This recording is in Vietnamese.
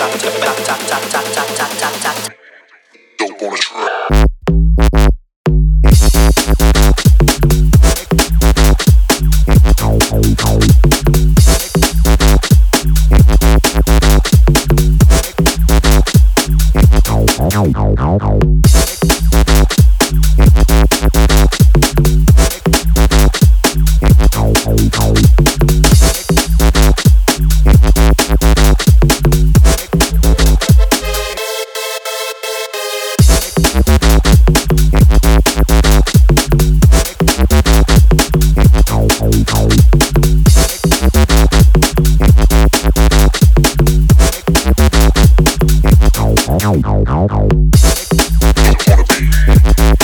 chặt chặt chặt chặt chặt chặt chặt chặt chặt Thank you.